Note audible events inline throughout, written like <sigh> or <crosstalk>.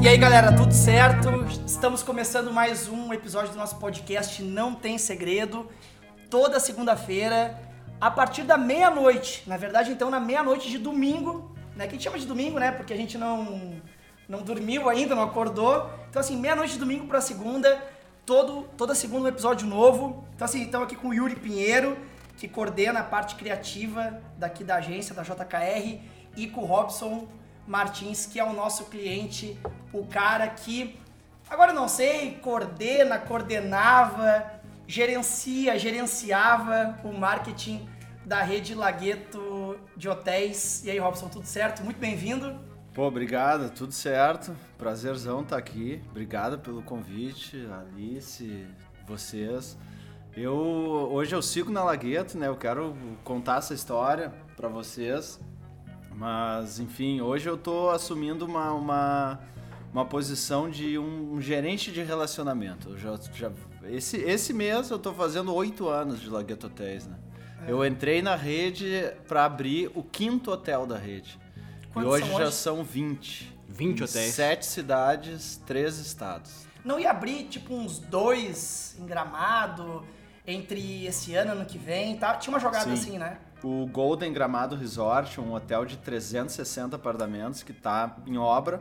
E aí galera, tudo certo? Estamos começando mais um episódio do nosso podcast Não Tem Segredo. Toda segunda-feira, a partir da meia-noite. Na verdade, então, na meia-noite de domingo, né? Que a gente chama de domingo, né? Porque a gente não, não dormiu ainda, não acordou. Então, assim, meia-noite de domingo pra segunda, todo, toda segunda um episódio novo. Então, assim, estamos aqui com o Yuri Pinheiro, que coordena a parte criativa daqui da agência, da JKR, e com o Robson Martins, que é o nosso cliente, o cara que, agora não sei, coordena, coordenava, gerencia, gerenciava o marketing da rede Lagueto de hotéis. E aí, Robson, tudo certo? Muito bem-vindo. Pô, obrigado, tudo certo. Prazerzão estar aqui. Obrigado pelo convite, Alice, vocês. Eu hoje eu sigo na Lagueto, né? Eu quero contar essa história para vocês. Mas, enfim, hoje eu tô assumindo uma, uma, uma posição de um, um gerente de relacionamento. Eu já, já, esse, esse mês eu tô fazendo oito anos de Lagueto Hotéis, né? É. Eu entrei na rede para abrir o quinto hotel da rede. Quantos e hoje são já hoje? são 20. 20 Em hotéis. Sete cidades, três estados. Não ia abrir, tipo, uns dois em Gramado entre esse ano e ano que vem, tá? Tinha uma jogada Sim. assim, né? O Golden Gramado Resort, um hotel de 360 apartamentos que está em obra.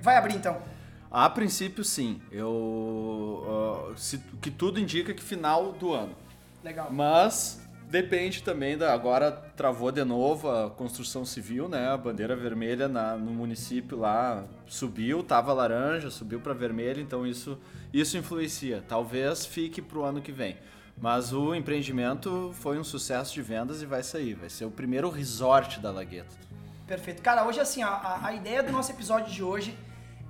Vai abrir, então. A princípio, sim. Eu, ah, se- que tudo indica que final do ano. Legal. Mas depende também da. Agora travou de novo a construção civil, né? A bandeira vermelha na- no município lá subiu, tava laranja, subiu para vermelho, então isso, isso influencia. Talvez fique pro ano que vem. Mas o empreendimento foi um sucesso de vendas e vai sair. Vai ser o primeiro resort da Lagueto. Perfeito. Cara, hoje assim, a, a ideia do nosso episódio de hoje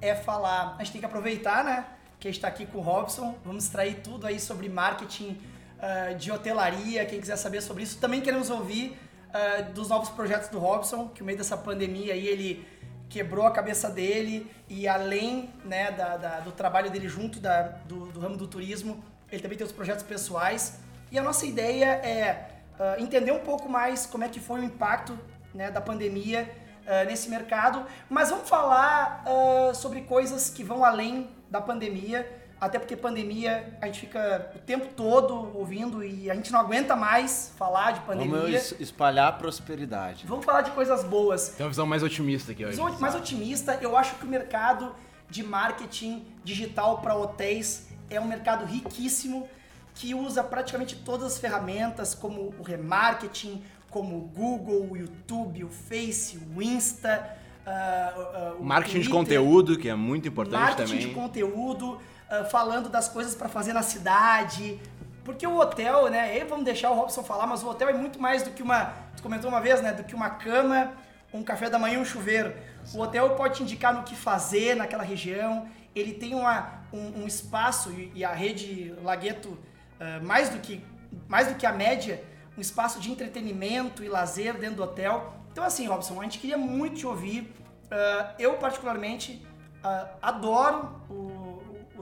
é falar. A gente tem que aproveitar, né? Que a gente tá aqui com o Robson. Vamos extrair tudo aí sobre marketing ah, de hotelaria. Quem quiser saber sobre isso, também queremos ouvir ah, dos novos projetos do Robson, que no meio dessa pandemia aí ele quebrou a cabeça dele e além né, da, da- do trabalho dele junto da- do, do ramo do turismo, ele também tem os projetos pessoais. E a nossa ideia é ah, entender um pouco mais como é que foi o impacto né, da pandemia ah, nesse mercado, mas vamos falar ah, sobre coisas que vão além da pandemia, até porque pandemia a gente fica o tempo todo ouvindo e a gente não aguenta mais falar de pandemia. Vamos es- espalhar a prosperidade. Vamos falar de coisas boas. Tem uma visão mais otimista aqui hoje. Visão mais otimista, eu acho que o mercado de marketing digital para hotéis é um mercado riquíssimo que usa praticamente todas as ferramentas, como o remarketing, como o Google, o YouTube, o Face, o Insta, ah, o Marketing de Twitter, conteúdo, que é muito importante marketing também. de conteúdo, ah, falando das coisas para fazer na cidade. Porque o hotel, né? E vamos deixar o Robson falar, mas o hotel é muito mais do que uma. Tu comentou uma vez, né? Do que uma cama, um café da manhã e um chuveiro. O hotel pode te indicar no que fazer naquela região. Ele tem uma, um, um espaço, e, e a rede Lagueto, ah, mais, do que, mais do que a média, um espaço de entretenimento e lazer dentro do hotel. Então, assim, Robson, a gente queria muito te ouvir. Ah, eu, particularmente, ah, adoro o-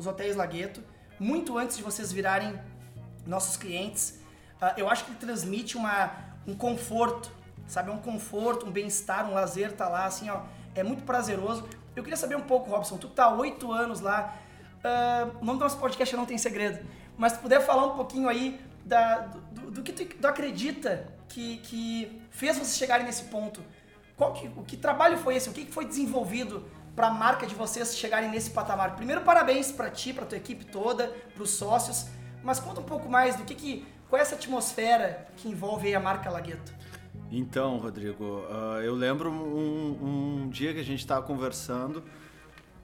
os hotéis Lagueto. Muito antes de vocês virarem nossos clientes, ah, eu acho que ele transmite uma, um conforto, sabe? Um conforto, um bem-estar, um lazer tá lá, assim, ó. É muito prazeroso. Eu queria saber um pouco, Robson, tu tá oito anos lá, ah, o nome do nosso podcast é Não Tem Segredo, mas tu puder falar um pouquinho aí da, do, do- que tu, tu acredita que, que fez vocês chegarem nesse ponto. Qual que, o que trabalho foi esse? O que foi desenvolvido para a marca de vocês chegarem nesse patamar? Primeiro, parabéns para ti, para tua equipe toda, para os sócios. Mas conta um pouco mais do que, que qual é essa atmosfera que envolve a marca Lagueto. Então, Rodrigo, ah, eu lembro um, um dia que a gente estava conversando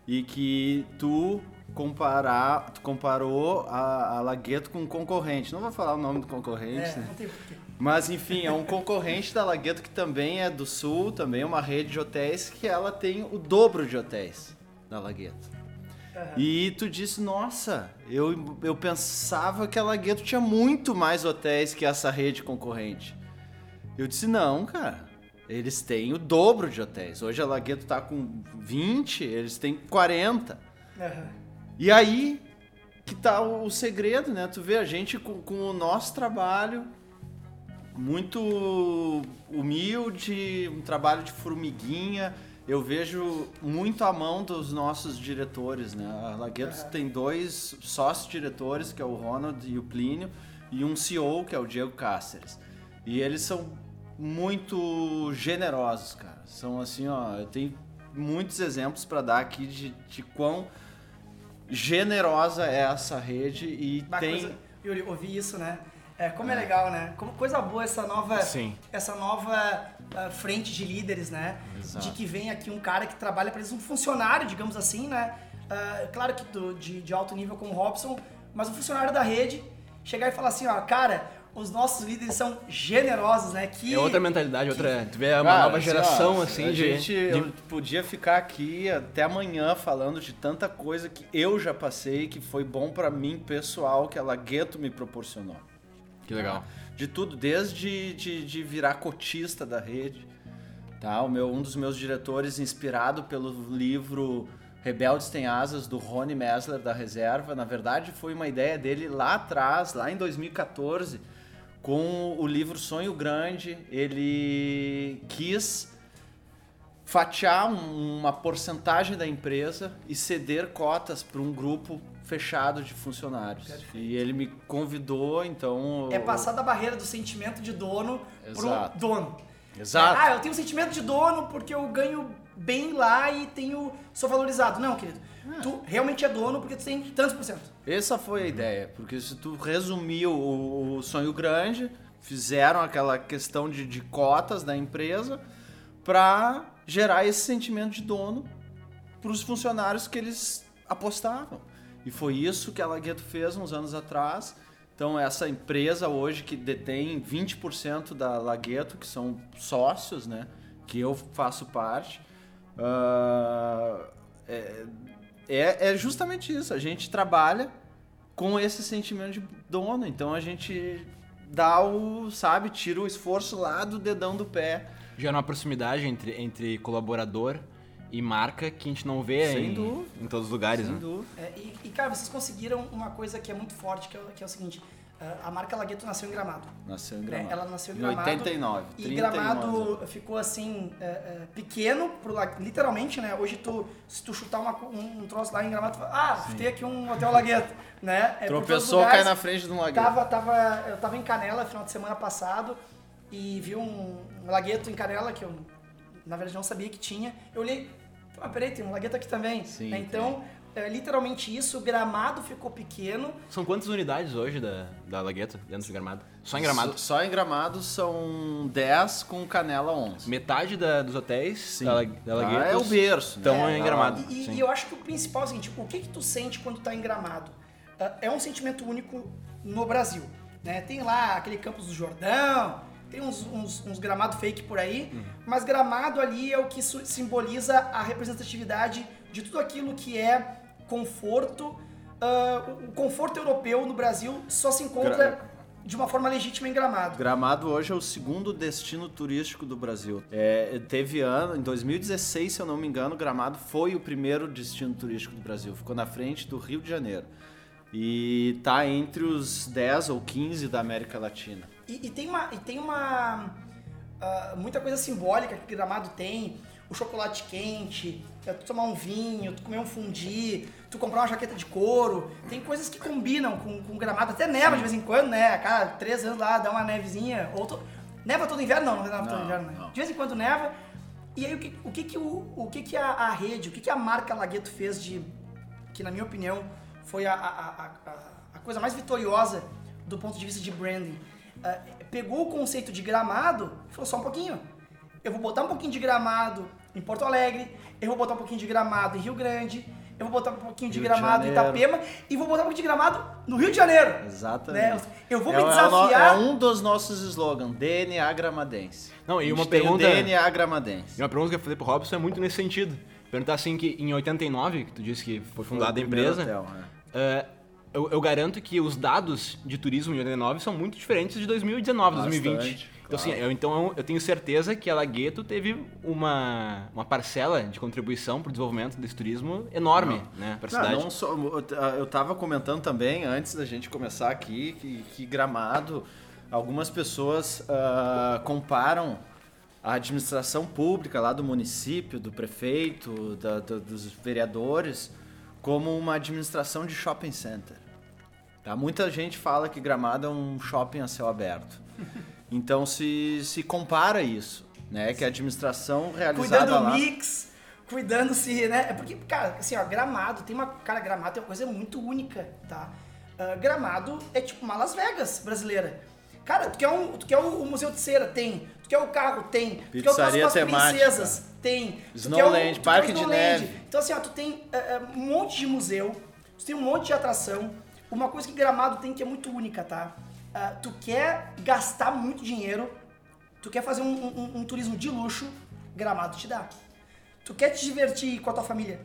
e que tu, comparar, tu comparou a, a Lagueto com um concorrente. Não vou falar o nome do concorrente, É, né? não tem porquê. Mas enfim, é um concorrente da Lagueto que também é do Sul, também é uma rede de hotéis que ela tem o dobro de hotéis da Lagueto. E tu disse, nossa, eu, eu pensava que a Lagueto tinha muito mais hotéis que essa rede concorrente. Eu disse, não, cara. Eles têm o dobro de hotéis. Hoje a Lagueto tá com 20, eles têm 40. Aham. E aí, que tá o, o segredo, né? Tu vê a gente com, com o nosso trabalho muito humilde, um trabalho de formiguinha. Eu vejo muito a mão dos nossos diretores, né? A Laguetos tem dois sócios diretores, que é o Ronald e o Plínio, e um CEO, que é o Diego Cáceres. E eles são muito generosos, cara. São assim, ó, eu tenho muitos exemplos para dar aqui de, de quão generosa é essa rede e Uma tem coisa, Yuri, ouvi isso, né? É, como é legal, né? Como coisa boa essa nova, Sim. essa nova ah, frente de líderes, né? Exato. De que vem aqui um cara que trabalha para eles, um funcionário, digamos assim, né? Ah, claro que do- de, de alto nível como o Robson, mas um funcionário da rede chegar e falar assim, ó, cara, os nossos líderes são generosos, né? Que É outra mentalidade, outra. Tu vê uma Cara, nova assim, geração, ó, assim, a de. gente, de- Eu podia ficar aqui até amanhã falando de tanta coisa que eu já passei, que foi bom pra mim, pessoal, que a Lagueto me proporcionou. Que legal. De tudo, desde de, de virar cotista da rede. Tá? O meu, um dos meus diretores, inspirado pelo livro Rebeldes Têm Asas, do Rony Messler, da Reserva, na verdade foi uma ideia dele lá atrás, lá em 2014, com o livro Sonho Grande. Ele quis fatiar um- uma porcentagem da empresa e ceder cotas para um grupo fechado de funcionários. E ele me convidou, então. é passar da barreira do sentimento de dono pro Exato. dono. Exato. Ah, eu tenho sentimento de dono porque eu ganho bem lá e tenho sou valorizado. Não, querido. Tu realmente é dono porque tu tem tantos por cento. Essa foi a ideia, porque se tu resumir o, o sonho grande, fizeram aquela questão de, de cotas da empresa para gerar esse sentimento de dono para os funcionários que eles apostavam. E foi isso que a Lagueto fez uns anos atrás. Então essa empresa hoje que detém 20% da Lagueto, que são sócios, né, que eu faço parte, ah, é, é, é justamente isso. A gente trabalha com esse sentimento de dono. Então a gente dá o, sabe, tira o esforço lá do dedão do pé. Gera uma proximidade entre, entre colaborador e marca que a gente não vê em, em todos os lugares, Sem né? dúvida. É, e, e, cara, vocês conseguiram uma coisa que é muito forte, que é, o- que é o seguinte. ah, a marca Lagueto nasceu em Gramado. Nasceu em né? Gramado. Ela nasceu em Em Gramado. 89. E 31 Gramado ficou assim, é, é, pequeno, pro, literalmente, né? Hoje, tu, se tu chutar uma um, um troço lá em Gramado, tu fala, ah, tem aqui um Hotel Lagueto, né? É, por todos os Tropeçou, lugares. cai na frente de um lagueto. Tava, tava, eu tava em Canela final de semana passado e vi um, um lagueto em Canela que eu, na verdade, não sabia que tinha. Eu olhei, ah, peraí, tem um lagueto aqui também. Sim, Né? Então, é literalmente isso, o gramado ficou pequeno. São quantas unidades hoje da, da Lagueto dentro de Gramado? Só em Gramado. Só, só em Gramado são 10 com Canela 11. Metade da- dos hotéis Sim. da, da Ah, Laguetos é o berço. estão né? em Ah, Gramado. E, e- eu acho que o principal é o seguinte, o que que tu sente quando tá em Gramado? Ah, É um sentimento único no Brasil, né? Tem lá aquele Campos do Jordão, tem uns, uns, uns Gramado fake por aí, Uhum. mas Gramado ali é o que simboliza a representatividade de tudo aquilo que é conforto. Ah, o- conforto europeu no Brasil só se encontra Gra- de uma forma legítima em Gramado. Gramado hoje é o segundo destino turístico do Brasil. É, teve ano, em 2016, se eu não me engano, Gramado foi o primeiro destino turístico do Brasil. Ficou na frente do Rio de Janeiro. E tá entre os 10 ou 15 da América Latina. E, e tem uma, e tem uma ah, muita coisa simbólica que Gramado tem. O chocolate quente, é tu tomar um vinho, tu comer um fundi, tu comprar uma jaqueta de couro. Tem coisas que combinam com, com Gramado. Até neva de vez em quando, né? A cada três anos lá dá uma nevezinha. Ou to- Neva todo inverno? Não, não neva todo inverno, né? não. De vez em quando neva. E aí o que, o que, que, o, o que, que a, a rede, o que, que a marca Lagueto fez de... Que na minha opinião foi a, a, a- a coisa mais vitoriosa do ponto de vista de branding. Ah, pegou o conceito de gramado e falou só um pouquinho. Eu vou botar um pouquinho de gramado em Porto Alegre, eu vou botar um pouquinho de gramado em Rio Grande, eu vou botar um pouquinho de Rio de gramado em Janeiro. Itapema e vou botar um pouquinho de gramado no Rio de Janeiro. Exatamente. Né? Eu vou é, me é desafiar. É um dos nossos slogans, DNA gramadense. Não, e A uma gente tem o pergunta- DNA gramadense. E uma pergunta que eu falei pro Robson é muito nesse sentido. Perguntar assim que em 89, que tu disse que foi fundada a Foi primeiro empresa, hotel, né? é, eu, eu garanto que os dados de turismo em 89 são muito diferentes de 2019, Bastante. 2020. Então, assim, eu, então eu tenho certeza que a Lagueto teve uma, uma parcela de contribuição para o desenvolvimento desse turismo enorme, né, para a cidade. não só, eu estava comentando também, antes da gente começar aqui, que, que Gramado, algumas pessoas ah, comparam a administração pública lá do município, do prefeito, da- da- dos vereadores, como uma administração de shopping center. Tá? Muita gente fala que Gramado é um shopping a céu aberto. Então se, se compara isso, né? Que a administração realizada Cuidando do lá... mix, cuidando se, né? É porque, cara, assim, ó, gramado tem uma. Cara, gramado tem uma coisa muito única, tá? Ah, gramado é tipo uma Las Vegas brasileira. Cara, tu quer, um, tu quer o, Museu de Cera? Tem. Tu quer o carro? Tem. Tu quer o Pizzaria Casco das temática. Princesas? Tem. Snowland, Parque de. Neve. Então, assim, ó, tu tem ah, um monte de museu, tu tem um monte de atração. Uma coisa que Gramado tem que é muito única, tá? Ah, tu quer gastar muito dinheiro, tu quer fazer um, um- um turismo de luxo, Gramado te dá. Tu quer te divertir com a tua família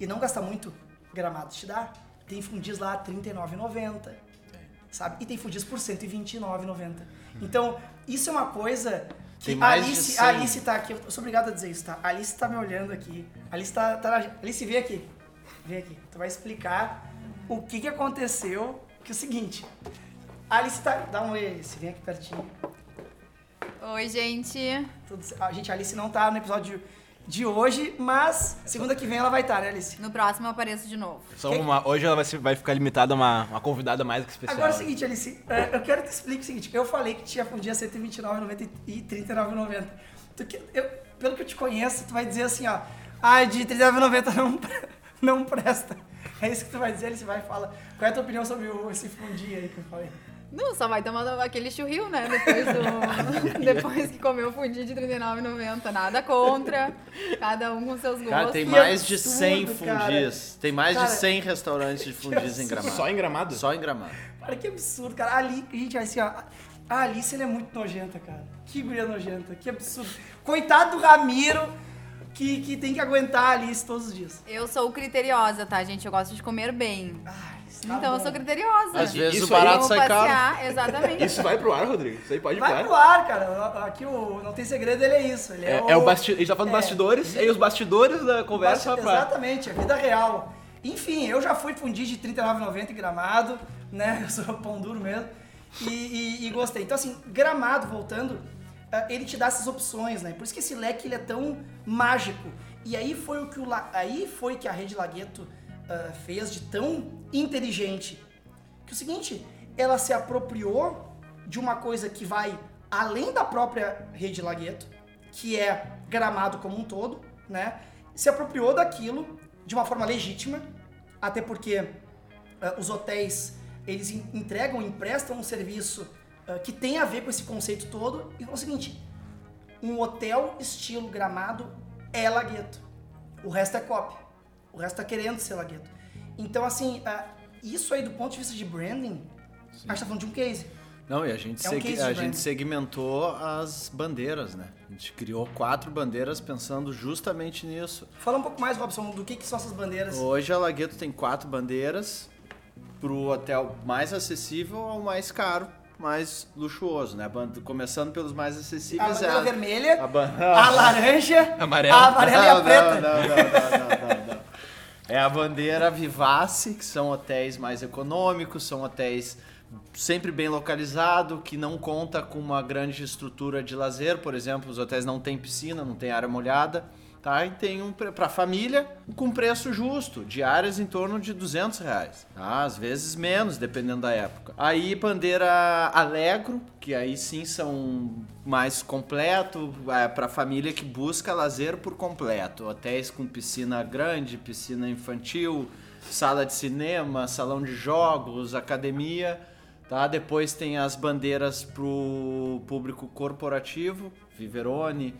e não gastar muito, Gramado te dá. Tem fundis lá R$ 39,90, sabe? E tem fundis por R$ 129,90. Então, isso é uma coisa que Tem mais Alice, 100. a Alice tá aqui, eu sou obrigado a dizer isso, tá? A Alice tá me olhando aqui. Alice tá, tá na- Alice, vem aqui. Vem aqui. Tu vai explicar o que que aconteceu, que é o seguinte. A Alice tá... Dá um oi, Alice. Vem aqui pertinho. Oi, gente. Tudo A gente, a Alice não tá no episódio de hoje, mas segunda que vem ela vai estar, né, Alice? No próximo eu apareço de novo. Só uma, hoje ela vai, ser- vai ficar limitada a uma, uma convidada mais que especial. Agora é o seguinte, Alice, é, eu quero que tu explique o seguinte. Eu falei que tinha fundia 129,90 e 39,90. Tu que- eu- Pelo que eu te conheço, tu vai dizer assim, ó. Ah, de 39,90 não, <laughs> não presta. <laughs> É isso que tu vai dizer, Alice vai e fala. Qual é a tua opinião sobre o, esse fundi aí que eu falei? Não, só vai tomar aquele churril, né? Depois, do, <laughs> depois que comeu o fundi de R$39,90. Nada contra. Cada um com seus gostos. Cara, tem mais de absurdo, 100 cara. fundis. Tem mais Cara, de 100 restaurantes de <laughs> fundis em absurdo. Gramado. Só em Gramado? Só em Gramado. Cara, que absurdo, cara. Ali, gente, assim, ó. A Alice, ela é muito nojenta, cara. Que guria nojenta, que absurdo. Coitado do Ramiro, que, que tem que aguentar a Alice todos os dias. Eu sou criteriosa, tá, gente? Eu gosto de comer bem. Ai, tá então eu bom. sou criteriosa. Às vezes Isso o barato sai caro. passear, exatamente. Isso vai pro ar, Rodrigo? Isso aí pode ir Vai pro pro ar. ar, cara. Aqui o Não Tem Segredo, ele é isso. Ele é, É, o... é o basti... A gente tá falando é, bastidores, aí os bastidores da conversa Basti- pro ar. Exatamente, é vida real. Enfim, eu já fui fundir de R$ 39,90 em Gramado, né? <laughs> Eu sou pão duro mesmo. E, e- e gostei. Então, assim, Gramado, voltando, ele te dá essas opções, né? Por isso que esse leque ele é tão mágico. E aí foi o que, o, aí foi que a Rede Lagueto ah, fez de tão inteligente. Que é o seguinte, ela se apropriou de uma coisa que vai além da própria Rede Lagueto, que é Gramado como um todo, né? Se apropriou daquilo de uma forma legítima, até porque ah, os hotéis eles en- entregam, emprestam um serviço ah, que tem a ver com esse conceito todo. E é o seguinte, um hotel estilo Gramado é Lagueto. O resto é cópia. O resto tá querendo ser Lagueto. Então, assim, ah, isso aí do ponto de vista de branding, a gente tá falando de um case. Não, e a gente, É um seg- a gente segmentou as bandeiras, né? A gente criou quatro bandeiras pensando justamente nisso. Fala um pouco mais, Robson, do que, que são essas bandeiras. Hoje a Lagueto tem quatro bandeiras pro hotel mais acessível ao mais caro, mais luxuoso, né? Começando pelos mais A acessíveis. bandeira é a- vermelha, a ban- <laughs> a laranja, Amarela. a amarela e a Não, preta. Não, não, não, não, não, não. É a bandeira Vivace, que são hotéis mais econômicos, são hotéis sempre bem localizados, que não conta com uma grande estrutura de lazer, por exemplo, os hotéis não têm piscina, não tem área molhada, tá? E tem um para família com preço justo, diárias em torno de 200 reais, tá? Às vezes menos, dependendo da época. Aí bandeira Alegro, que aí sim são mais completo é, para família que busca lazer por completo, hotéis com piscina grande, piscina infantil, sala de cinema, salão de jogos, academia, tá? Depois tem as bandeiras pro público corporativo, Viverone,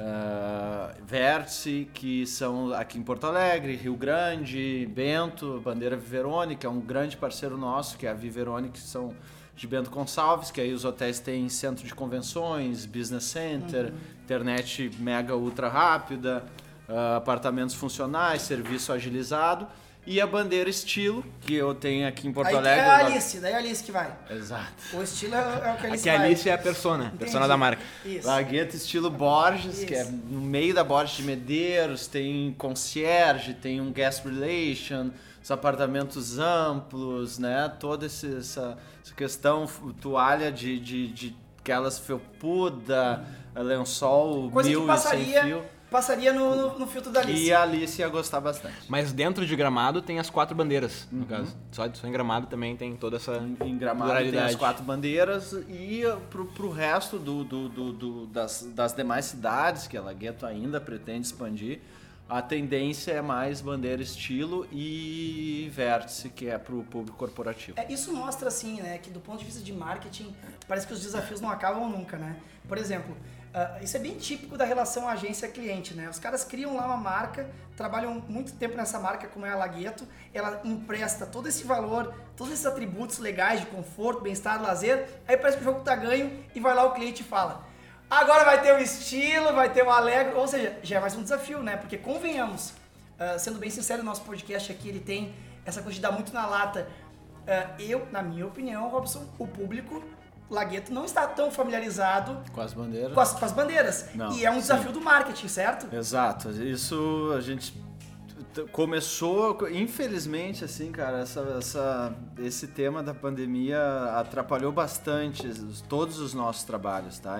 uh, Vértice, que são aqui em Porto Alegre, Rio Grande, Bento, bandeira Viverone, que é um grande parceiro nosso, que é a Viverone, que são de Bento Gonçalves, que aí os hotéis têm centro de convenções, business center, internet mega ultra rápida, ah, apartamentos funcionais, serviço agilizado. E a bandeira estilo, que eu tenho aqui em Porto Aí Alegre. é a Alice, daí é a Alice que vai. Exato. O estilo é, é o que a Alice Aqui a vai. Alice é a persona, Entendi. persona da marca. Isso. Lagueta estilo Borges, que é Isso. no meio da Borges de Medeiros, tem concierge, tem um guest relation, os apartamentos amplos, né? Toda esse- essa, essa questão, toalha de, de, de aquelas felpuda, lençol Coisa mil que e sem passaria, fio. Passaria no, no, no filtro da Alice. E a Alice ia gostar bastante. Mas dentro de Gramado tem as quatro bandeiras, Uhum. no caso. Só, só em Gramado também tem toda essa Em Gramado tem pluralidade. as quatro bandeiras e uh, pro, pro resto do, do, do- do- das, das demais cidades que a Lagueto ainda pretende expandir, a tendência é mais bandeira estilo e vértice, que é pro público corporativo. É, isso mostra, assim, né, que do ponto de vista de marketing, parece que os desafios não acabam nunca, né? Por exemplo, ah, isso é bem típico da relação agência-cliente, né? Os caras criam lá uma marca, trabalham muito tempo nessa marca, como é a Lagueto, ela empresta todo esse valor, todos esses atributos legais de conforto, bem-estar, lazer, aí parece que o jogo tá ganho e vai lá o cliente e fala agora vai ter o estilo, vai ter o alegre, ou seja, já é mais um desafio, né? Porque convenhamos, ah, sendo bem sincero, o nosso podcast aqui ele tem essa coisa de dar muito na lata. Ah, eu, na minha opinião, Robson, o público Lagueto não está tão familiarizado Com as bandeiras? com as, com as bandeiras. Não, e é um sim. desafio do marketing, certo? Exato, isso a gente começou, infelizmente, assim, cara, essa, essa- esse tema da pandemia atrapalhou bastante os- todos os nossos trabalhos, tá?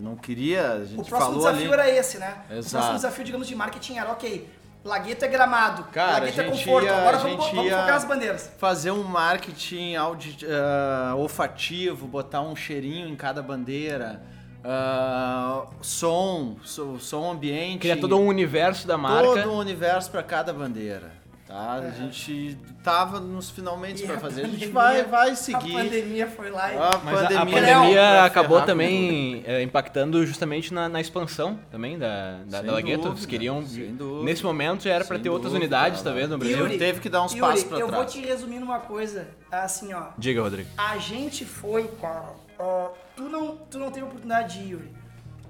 Não queria, a O gente próximo falou desafio ali. era esse, né? O Exato. próximo desafio, digamos, de marketing era, ok, Lagueto é gramado, Cara, Lagueto a é gente conforto, ia- agora vamos, vamos focar nas bandeiras. Fazer um marketing audi, ah, olfativo, botar um cheirinho em cada bandeira, ah, som, so- som ambiente. Cria todo um universo da marca. todo um universo para cada bandeira. Tá? A gente tava nos finalmente para a fazer. A gente pandemia- vai, vai A seguir. pandemia foi lá e... A Mas a- a, pandemia pandemia acabou também é, impactando justamente na, na expansão também da, da, Sem da Lagueto. Eles queriam. dúvida. Nesse momento já era pra Sem ter outras dúvida, unidades, né? talvez, no Brasil. Yuri, teve que dar uns Yuri, passos pra eu vou trás. te resumir numa coisa, assim, ó. Diga, Rodrigo. A gente foi, cara. ó, tu, não, tu não teve oportunidade de ir, Yuri.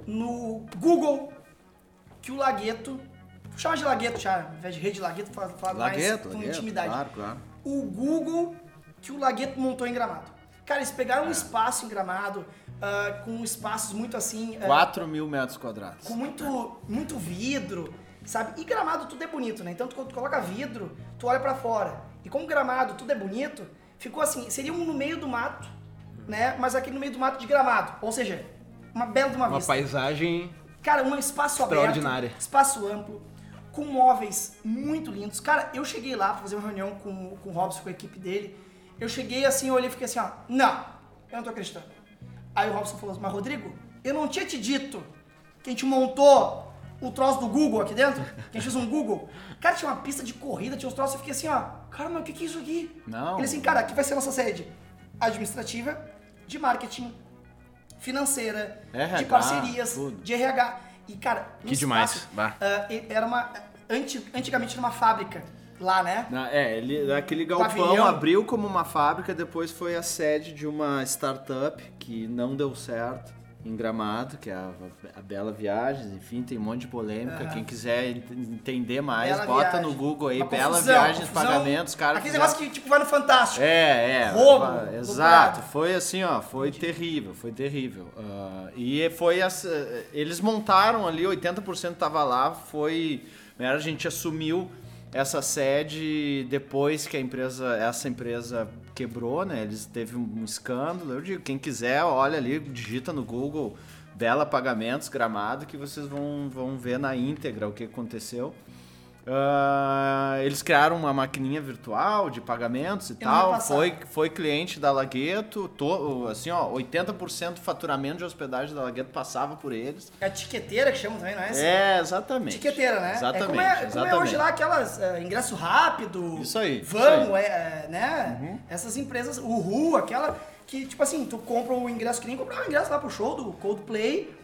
No Google, que o Lagueto. Chama de Lagueto já, ao invés de rede Lagueto, fala, fala mais Lagueto, com Lagueto, intimidade. claro, claro. O Google que o Lagueto montou em Gramado. Cara, eles pegaram um É. espaço em Gramado, ah, com espaços muito assim. ah, 4 mil metros quadrados. com muito, muito vidro, sabe? E gramado tudo é bonito, né? Então tu, quando tu coloca vidro, tu olha pra fora. E como gramado tudo é bonito, ficou assim, seria um no meio do mato, né? Mas aquele no meio do mato de gramado. Ou seja, uma bela de uma, Uma vista. paisagem. Cara, um espaço aberto, Extraordinária. espaço amplo, com móveis muito lindos. Cara, eu cheguei lá pra fazer uma reunião com, com o Robson, com a equipe dele. Eu cheguei assim, eu olhei e fiquei assim, ó, não, eu não tô acreditando. Aí o Robson falou assim, mas Rodrigo, eu não tinha te dito que a gente montou o troço do Google aqui dentro? Que a gente fez um Google? Cara, tinha uma pista de corrida, tinha uns troços, eu fiquei assim, ó, cara, mas o que que é isso aqui? Não. Ele assim, cara, aqui vai ser a nossa sede administrativa, de marketing, financeira, de RH, parcerias, tudo. de RH. E, cara, Que demais, espaço, e- era uma. anti- antigamente era uma fábrica lá, né? Na- É, ele, aquele galpão Pavilhão. abriu como uma fábrica, depois foi a sede de uma startup que não deu certo em Gramado, que é a, a Bela Viagens, enfim, tem um monte de polêmica. Quem quiser ent- entender mais, Bela bota Viagem. no Google aí, Uma Bela confusão, Viagens, confusão. pagamentos, cara. Aquele negócio que tipo vai no Fantástico. É, é. Roubo. Exato. Foi assim, ó, foi terrível, foi terrível. Ah, e foi as, eh, eles montaram ali, 80% tava lá, foi, a gente assumiu essa sede depois que a empresa, essa empresa quebrou, né? Eles teve um escândalo. Eu digo, quem quiser, olha ali, digita no Google Bela Pagamentos Gramado que vocês vão, vão ver na íntegra o que aconteceu. Ah, eles criaram uma maquininha virtual de pagamentos e Eu tal. Foi, foi cliente da Lagueto, to- assim, ó, 80% do faturamento de hospedagem da Lagueto passava por eles. É a tiqueteira que chamam também, não é? essa? É, exatamente. Tiqueteira, né? Exatamente. É como é, como é hoje lá aquelas é, ingresso rápido. Isso aí, isso Vamos, aí. é, é, né? Essas empresas, o Ru, aquela que, tipo assim, tu compra o ingresso que nem comprar o ingresso lá pro show do Coldplay,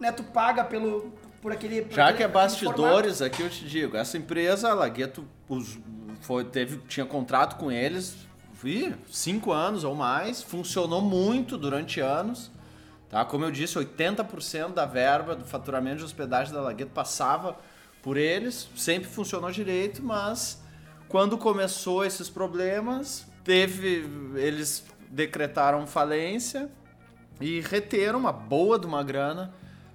né? Tu paga pelo, por aquele. por Já aquele- que é bastidores, aqui eu te digo, essa empresa, a Lagueto, us- foi, teve, tinha contrato com eles, vi, cinco anos ou mais, funcionou muito durante anos. Tá? Como eu disse, 80% da verba do faturamento de hospedagem da Lagueto passava por eles, sempre funcionou direito, mas Quando começou esses problemas, teve eles decretaram falência e reteram uma boa de uma grana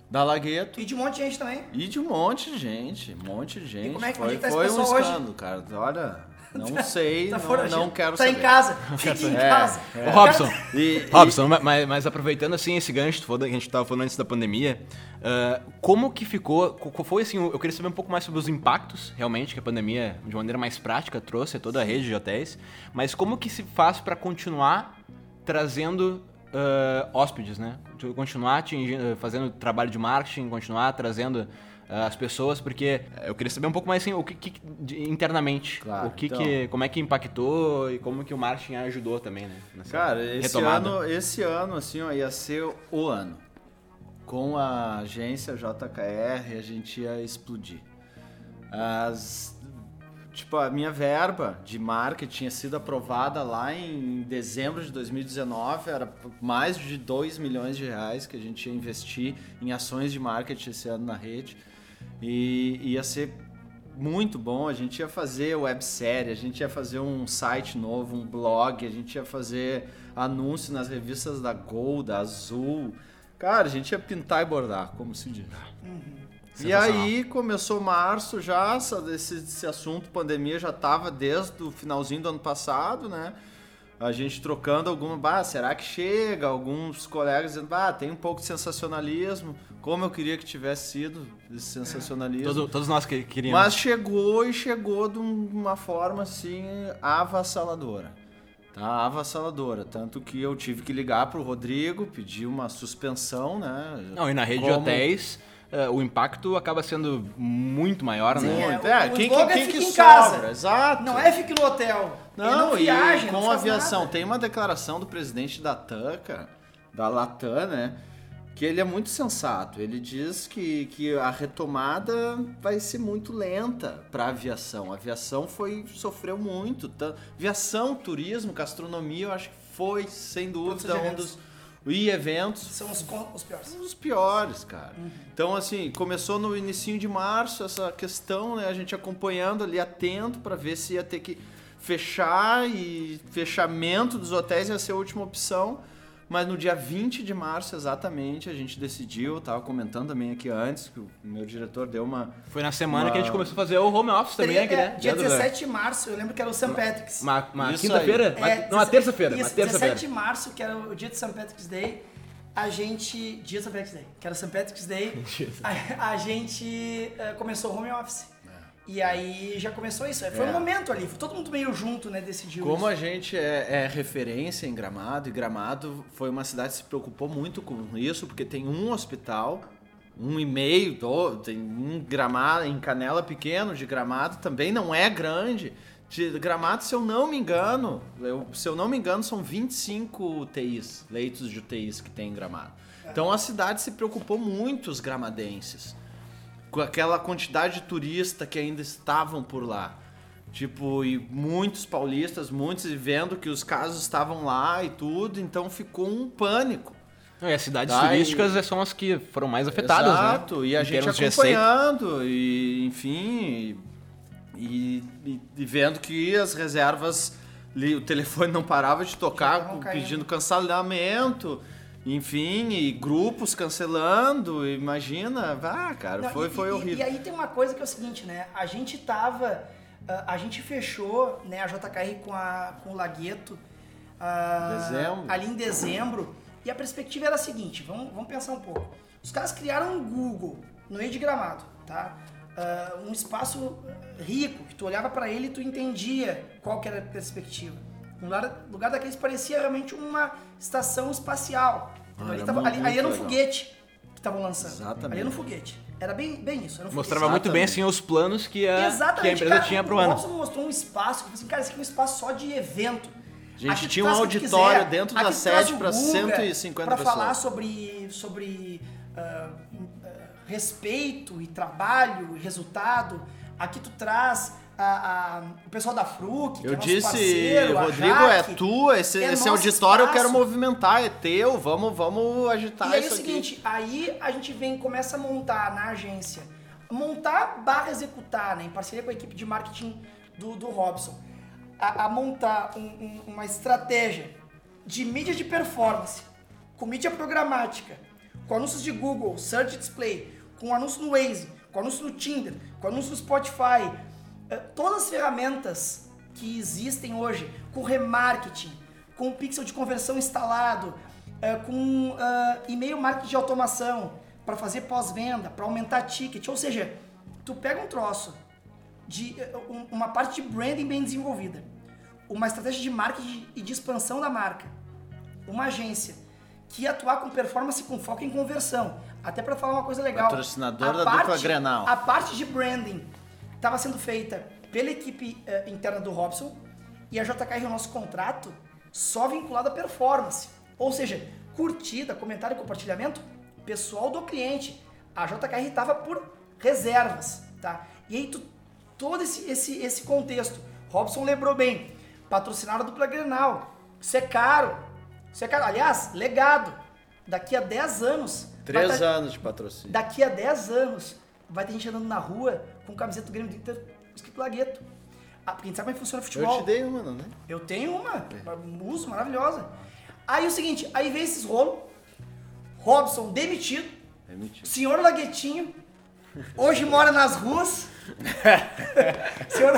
da Lagueto E de um monte de gente também. e de um monte de gente, um monte de gente. como é que- foi é tá esse foi um escândalo, cara. Olha, não <laughs> sei, Tá não, não quero tá saber. em casa. Fique em É, casa. Ô, Robson, E- Robson, ma- mas, mas aproveitando assim esse gancho que a gente tava falando antes da pandemia, ah, como que ficou, qual foi assim, eu queria saber um pouco mais sobre os impactos realmente que a pandemia de maneira mais prática trouxe a toda a rede de hotéis, mas como que se faz para continuar trazendo ah, hóspedes, né? Continuar atingindo, fazendo trabalho de marketing, continuar trazendo ah, as pessoas, porque eu queria saber um pouco mais assim, o que, que- de- internamente, Claro, o que, então. que como é que impactou e como que o marketing ajudou também, né? Cara, esse ano, esse ano, assim, ó, ia ser o ano. Com a agência JKR, a gente ia explodir. As, tipo, a minha verba de marketing tinha sido aprovada lá em dezembro de 2019, era mais de 2 milhões de reais que a gente ia investir em ações de marketing esse ano na rede. E ia ser muito bom. A gente ia fazer websérie, a gente ia fazer um site novo, um blog, a gente ia fazer anúncio nas revistas da Gol, da Azul. Cara, a gente ia pintar e bordar, como se diz. E aí começou março já, essa- esse, esse assunto pandemia já tava desde o finalzinho do ano passado, né? A gente trocando alguma, bah, será que chega? Alguns colegas dizendo, bah, tem um pouco de sensacionalismo. Como eu queria que tivesse sido esse sensacionalismo. Todo- todos nós que queríamos. Mas chegou e chegou de um- uma forma assim avassaladora. Tá? Avassaladora. Tanto que eu tive que ligar pro Rodrigo, pedir uma suspensão, né? Não, e na rede de Como- hotéis, eh, o impacto acaba sendo muito maior, Sim, né? é. É, o quem, quem, é quem fica que em casa. sobra? Exato. Não é fique no hotel. Não, não viaja, e não com faz aviação. nada. Tem uma declaração do presidente da TAM, cara, da Latam, né? Que ele é muito sensato. Ele diz que, que a retomada vai ser muito lenta para a aviação. A aviação foi sofreu muito. Tá? Aviação, turismo, gastronomia, eu acho que foi, sem dúvida, um dos. E eventos São os, os piores. dos piores, cara. Então, assim, começou no início de março essa questão, né? A gente acompanhando ali, atento para ver se ia ter que fechar e fechamento dos hotéis ia ser a última opção. Mas no dia 20 de março, exatamente, a gente decidiu, eu tava comentando também aqui antes, que o meu diretor deu uma... Foi na semana que a gente Uma- começou a fazer o home office também, é, né? dia Dentro da- 17 de março, eu lembro que era o St. Patrick's. Uma, uma quinta-feira? Uma- É, não, uma 17 terça-feira. Uma isso, terça-feira. 17 de março, que era o dia de St. Patrick's Day, a gente. Dia de St. Patrick's Day, que era o St. Patrick's Day, <laughs> a, a gente eh, começou o home office. E aí já começou isso. Foi É. um momento ali, todo mundo meio junto, né? Decidiu. Como isso. a gente é, é referência em Gramado, e Gramado foi uma cidade que se preocupou muito com isso, porque tem um hospital, um e meio, do- tem um Gramado, em Canela pequeno de Gramado, também não é grande. De Gramado, se eu não me engano, eu- se eu não me engano, são 25 UTIs, leitos de UTIs que tem em Gramado. Então a cidade se preocupou muito, os gramadenses com aquela quantidade de turista que ainda estavam por lá. Tipo, e muitos paulistas, muitos vendo que os casos estavam lá e tudo, então ficou um pânico. Não, e as cidades Tá, turísticas são as que foram mais afetadas, Exato, né? e a Em gente acompanhando, e enfim, e, e- e vendo que as reservas, o telefone não parava de tocar, pedindo cancelamento, enfim, e grupos cancelando, imagina, ah, cara, Não, foi, e- foi e- horrível. E aí tem uma coisa que é o seguinte, né? A gente tava. ah, a gente fechou né, a JKR com, a, com o Lagueto Dezembro. ali em dezembro. E a perspectiva era a seguinte: vamos, vamos pensar um pouco. Os caras criaram um Google no meio de gramado, tá? Ah, um espaço rico, que tu olhava pra ele e tu entendia qual que era a perspectiva. Um lugar, lugar daqueles parecia realmente uma estação espacial. Ah, ali, era tava, ali, ali era um legal. foguete que estavam lançando. Exatamente. Ali era um foguete. Era bem, bem isso. Era um Mostrava foguete. muito bem assim os planos que a, Exatamente. que a empresa cara, tinha pro o ano. Robson mostrou um espaço, que assim, cara, esse aqui é um espaço só de evento. A gente Aqui tinha um o auditório quiser. dentro da sede o pra Guga 150 pra pessoas. falar sobre, sobre ah, ah, respeito e trabalho e resultado. Aqui tu traz a- a- o pessoal da Fruc, que Eu é nosso disse, parceiro, Rodrigo, é tu, esse, é esse auditório eu quero espaço. movimentar, é teu, vamos, vamos agitar E aí é isso o aqui. seguinte, aí a gente vem começa a montar na agência, montar barra executar, né, em parceria com a equipe de marketing do, do Robson a, a montar um- um- uma estratégia de mídia de performance, com mídia programática, com anúncios de Google, Search Display, com anúncio no Waze, com anúncio no Tinder, com anúncio no Spotify, eh, todas as ferramentas que existem hoje, com remarketing, com pixel de conversão instalado, eh, com ah, e-mail marketing de automação, para fazer pós-venda, para aumentar ticket, ou seja, tu pega um troço de eh, um- uma parte de branding bem desenvolvida, uma estratégia de marketing e de expansão da marca, uma agência que atuar com performance com foco em conversão. Até para falar uma coisa legal. Patrocinador a da dupla Grenal. A parte de branding estava sendo feita pela equipe eh, interna do Robson e a JKR, o nosso contrato, só vinculado à performance. Ou seja, curtida, comentário e compartilhamento pessoal do cliente. A JKR estava por reservas, tá? E aí tu, todo esse, esse, esse contexto, Robson lembrou bem, patrocinar a dupla Grenal, isso é caro, isso é caro. Aliás, legado, daqui a 10 anos... Três tá- anos de patrocínio. Daqui a 10 anos, vai ter gente andando na rua com camiseta do Grêmio do Inter escrito Lagueto. Ah, porque a gente sabe como é que funciona o futebol. Eu te dei uma, não é? Eu tenho uma, uma uso maravilhosa. Aí o seguinte, aí vem esses rolos, Robson demitido, É mentira. senhor Laguetinho, hoje mora nas ruas. <laughs> senhor,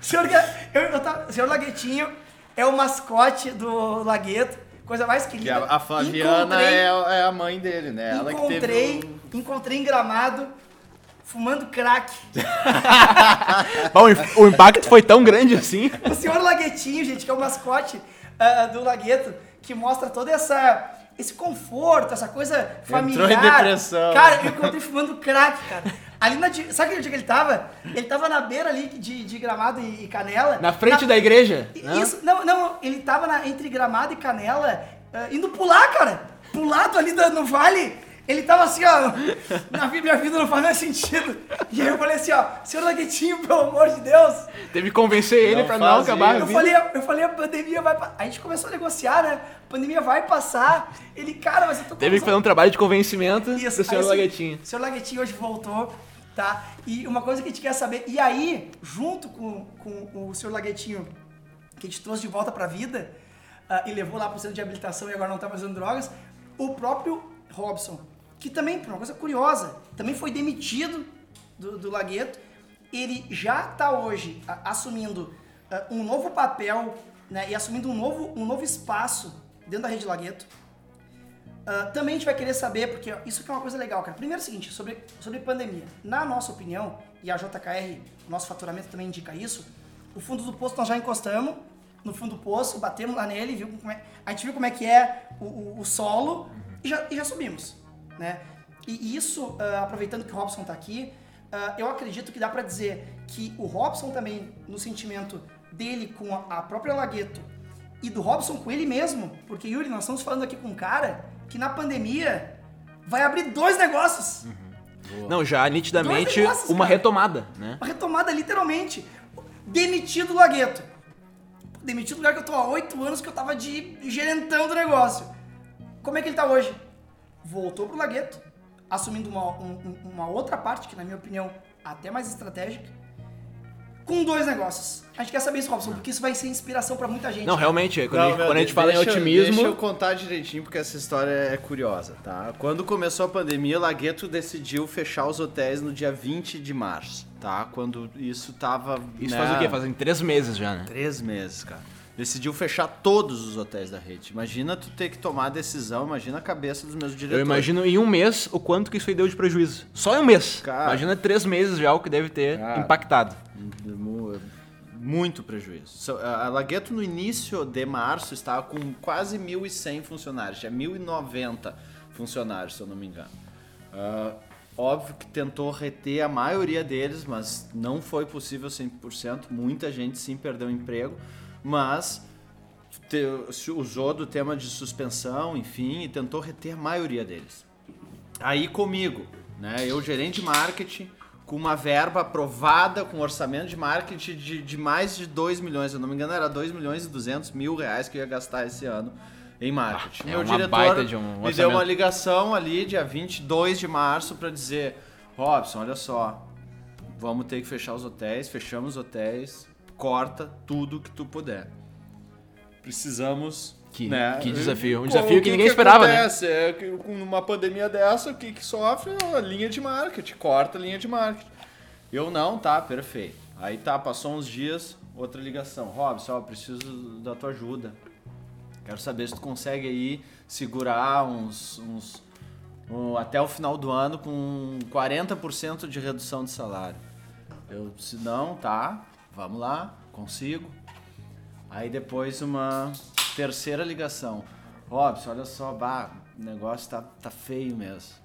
senhor, eu, eu tava- senhor Laguetinho é o mascote do Lagueto, coisa mais Que querida. a, a Flaviana é, é a mãe dele, né? Ela que encontrei, teve um- encontrei em Gramado, fumando crack. <laughs> Bom, o im- o impacto foi tão grande assim. O senhor Laguetinho, gente, que é o mascote ah, do Lagueto, que mostra toda essa esse conforto, essa coisa familiar. em depressão. Cara, eu encontrei fumando crack, cara. Ali na, sabe onde que ele tava? Ele tava na beira ali de, de Gramado e, Canela. Na frente da igreja. né? Isso, não, não, ele tava na- entre Gramado e Canela, ah, indo pular, cara. Pulado ali da- no vale. Ele tava assim, ó, <laughs> na vida, minha vida não faz mais sentido. E aí eu falei assim, ó, senhor Laguetinho, pelo amor de Deus, Teve que convencer ele Não pra não acabar a eu falei, eu falei, a pandemia vai passar. A gente começou a negociar, né? A pandemia vai passar. Ele, cara, mas eu tô Teve que fazer um trabalho de convencimento Isso, do senhor aí, Laguetinho. O senhor Laguetinho hoje voltou, tá? E uma coisa que a gente quer saber, e aí, junto com, com o senhor Laguetinho, que a gente trouxe de volta pra vida, ah, e levou lá pro centro de habilitação e agora não tá usando drogas, o próprio Robson, que também, por uma coisa curiosa, também foi demitido do, do Lagueto, ele já tá hoje ah, assumindo ah, um novo papel, né, e assumindo um novo, um novo espaço dentro da Rede Lagueto, ah, também a gente vai querer saber, porque isso que é uma coisa legal, cara. Primeiro é o seguinte, sobre, sobre pandemia. Na nossa opinião, e a JKR, nosso faturamento também indica isso, o fundo do poço nós já encostamos no fundo do poço, batemos lá nele, viu é, a gente viu como é que é o, o- o solo e já, e já subimos, né? E isso, ah, aproveitando que o Robson tá aqui, ah, eu acredito que dá pra dizer que o Robson também, no sentimento dele com a, a própria Lagueto, e do Robson com ele mesmo, porque Yuri, nós estamos falando aqui com um cara que na pandemia vai abrir dois negócios. Não, já nitidamente negócios, uma cara. retomada, né? Uma retomada literalmente. Demitido do Lagueto. Demitido do lugar que eu tô há oito anos que eu tava de gerentão do negócio. Como é que ele tá hoje? Voltou pro Lagueto, assumindo uma, um- um- uma outra parte, que na minha opinião até mais estratégica, com dois negócios. A gente quer saber isso, Robson, porque isso vai ser inspiração pra muita gente. Não, realmente, quando, a, Não, gente, meu, quando a gente fala em otimismo. Deixa eu contar direitinho, porque essa história é curiosa, tá? Quando começou a pandemia, Lagueto decidiu fechar os hotéis no dia 20 de março, tá? Quando isso tava. Isso né, faz o quê? Fazem três meses já, né? Três meses, cara. Decidiu fechar todos os hotéis da rede. Imagina tu ter que tomar a decisão, imagina a cabeça dos meus diretores. Eu imagino em um mês o quanto que isso aí deu de prejuízo. Só em um mês. Cara. Imagina três meses já o que deve ter Cara. impactado. Mu- Muito prejuízo. A Lagueto no início de março estava com quase 1.100 funcionários, tinha 1.090 funcionários, se eu não me engano. Ah, óbvio que tentou reter a maioria deles, mas não foi possível 100%. Muita gente sim perdeu emprego, mas te- usou do tema de suspensão, enfim, e tentou reter a maioria deles. Aí comigo, né? Eu gerente de marketing, com uma verba aprovada, com um orçamento de marketing de, de mais de 2 milhões, se eu não me engano era 2 milhões e 200 mil reais que eu ia gastar esse ano em marketing. Ah, é Meu uma diretor um me deu uma ligação ali, dia 22 de março, para dizer, Robson, olha só, vamos ter que fechar os hotéis, fechamos os hotéis, corta tudo que tu puder. Precisamos. Que- né? que desafio. Um desafio o que ninguém esperava, né? acontece? É que com uma pandemia dessa, o que, que sofre? A linha de marketing, corta a linha de marketing. Eu não, tá, perfeito. Aí tá, passou uns dias, outra ligação. Robson, ó, preciso da tua ajuda. Quero saber se tu consegue aí segurar uns, uns um, até o final do ano com 40% de redução de salário. Eu disse, não, tá, vamos lá, consigo. Aí depois uma terceira ligação. Robson, olha só, bah, o negócio tá, tá feio mesmo.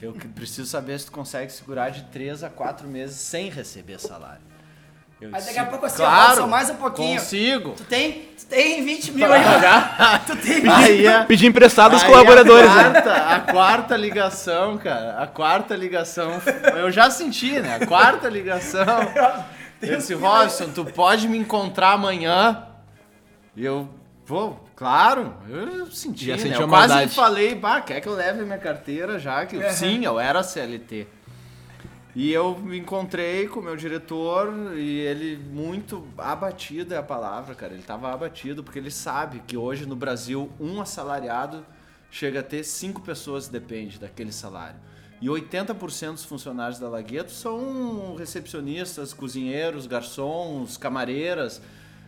Eu preciso saber se tu consegue segurar de 3 a 4 meses sem receber salário. Eu Aí daqui a pouco assim, claro, mais um pouquinho. Consigo. Tu tem, tu tem 20 mil aí. <laughs> tu tem 20 Aí é- Pedir emprestado aos Aí colaboradores, a né? quarta, a quarta ligação, cara, a quarta ligação, eu já senti, né? A quarta ligação, <laughs> eu disse, Robson, tu pode me encontrar amanhã? E eu, pô, claro, eu senti, Já né? sentiu Eu a quase maldade. falei, bah, quer que eu leve minha carteira já? Que, Sim, eu era CLT. E eu me encontrei com o meu diretor e ele muito abatido é a palavra, cara. Ele tava abatido porque ele sabe que hoje no Brasil um assalariado chega a ter cinco pessoas que depende daquele salário. E 80% dos funcionários da Lagueto são recepcionistas, cozinheiros, garçons, camareiras,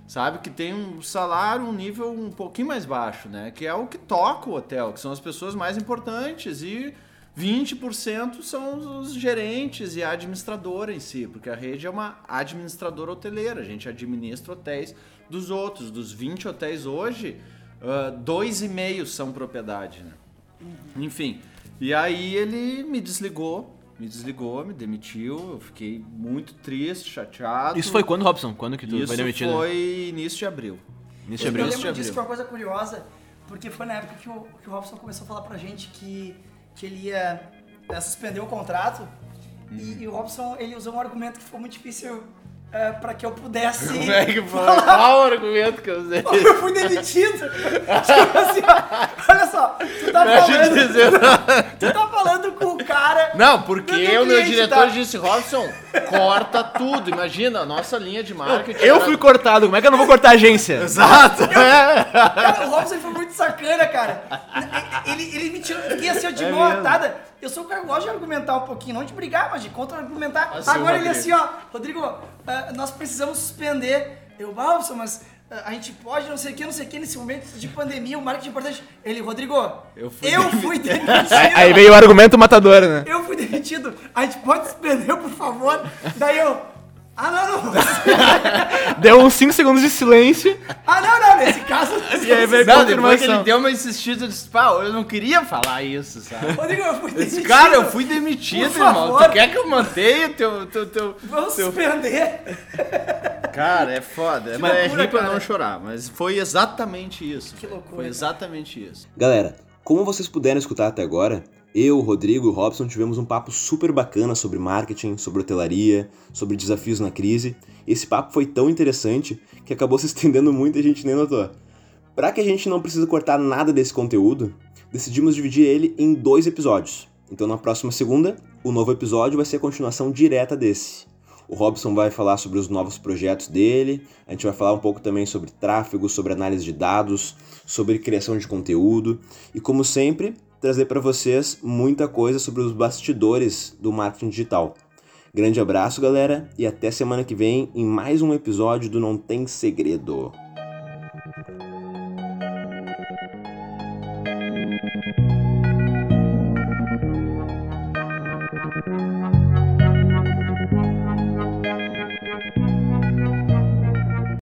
sabe? Que tem um salário, um nível um pouquinho mais baixo, né? Que é o que toca o hotel, que são as pessoas mais importantes. E 20% são os gerentes e a administradora em si, porque a rede é uma administradora hoteleira, a gente administra hotéis dos outros. Dos 20 hotéis hoje, ah, dois e meio são propriedade, né? Enfim, e aí ele me desligou, me desligou, me demitiu, eu fiquei muito triste, chateado. Isso foi quando, Robson? Quando que tu Isso foi demitido? foi início de abril. Início de Eu abril. De lembro disso que abril. uma coisa curiosa, porque foi na época que o, que o Robson começou a falar pra gente que, que ele ia eh, suspender o contrato. Uhum. E, e o Robson, ele usou um argumento que ficou muito difícil eh, pra que eu pudesse... Como é que foi? Qual o argumento que eu usei? <laughs> Eu fui demitido. <laughs> Tipo assim, <laughs> olha só, tu tá Deixa eu falando, dizer. <laughs> tu tá falando com o cara... Não, porque eu, meu cliente, diretor, tá? disse, Robson, corta tudo. Imagina, a nossa linha de marketing. Eu era- fui cortado, como é que eu não vou cortar a agência? <laughs> Exato. É. Cara, o Robson foi muito sacana, cara. Ele, ele me tirou, fiquei assim, ó, de É mão atada. Eu sou um cara que gosta de argumentar um pouquinho, não de brigar, mas de contra-argumentar. Assim, Agora ele Rodrigo. assim, ó, Rodrigo, ah, nós precisamos suspender. Eu, Robson, mas a gente pode, não sei o que, não sei o que, nesse momento de pandemia, o marketing é importante. Ele, Rodrigo, Eu fui fui <laughs> demitido. Aí veio o argumento matador, né? Eu fui demitido. A gente pode suspender, por favor? Daí eu. Ah, não, não. <laughs> Deu uns 5 segundos de silêncio. Ah, não, não. Nesse caso. <laughs> E aí veio a Não, depois que confirmação. ele deu uma insistida, eu disse, pá, eu não queria falar isso, sabe? Rodrigo, eu fui demitido. disse, cara, eu fui demitido, Por irmão. favor. Tu quer que eu mantenha teu... teu, teu... Vamos teu- suspender. Cara, é foda. Que mas é loucura, rir pra não chorar. Mas foi exatamente isso. Que loucura, Foi exatamente isso. Galera, como vocês puderam escutar até agora, eu, Rodrigo e Robson tivemos um papo super bacana sobre marketing, sobre hotelaria, sobre desafios na crise. Esse papo foi tão interessante que acabou se <laughs> estendendo muito e a gente nem notou. Para que a gente não precise cortar nada desse conteúdo, decidimos dividir ele em dois episódios. Então na próxima segunda, o novo episódio vai ser a continuação direta desse. O Robson vai falar sobre os novos projetos dele, a gente vai falar um pouco também sobre tráfego, sobre análise de dados, sobre criação de conteúdo e, como sempre, trazer para vocês muita coisa sobre os bastidores do marketing digital. Grande abraço, galera, e até semana que vem em mais um episódio do Não Tem Segredo.